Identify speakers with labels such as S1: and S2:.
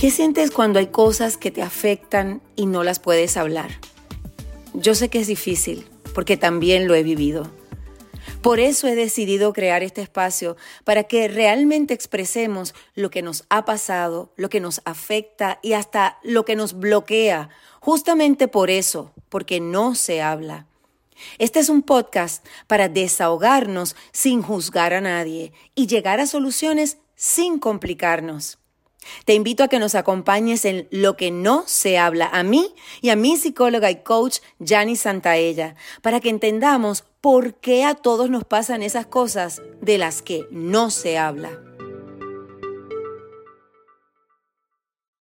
S1: ¿Qué sientes cuando hay cosas que te afectan y no las puedes hablar? Yo sé que es difícil, porque también lo he vivido. Por eso he decidido crear este espacio, para que realmente expresemos lo que nos ha pasado, lo que nos afecta y hasta lo que nos bloquea. Justamente por eso, porque no se habla. Este es un podcast para desahogarnos sin juzgar a nadie y llegar a soluciones sin complicarnos. Te invito a que nos acompañes en Lo que no se habla a mí y a mi psicóloga y coach Jani Santaella, para que entendamos por qué a todos nos pasan esas cosas de las que no se habla.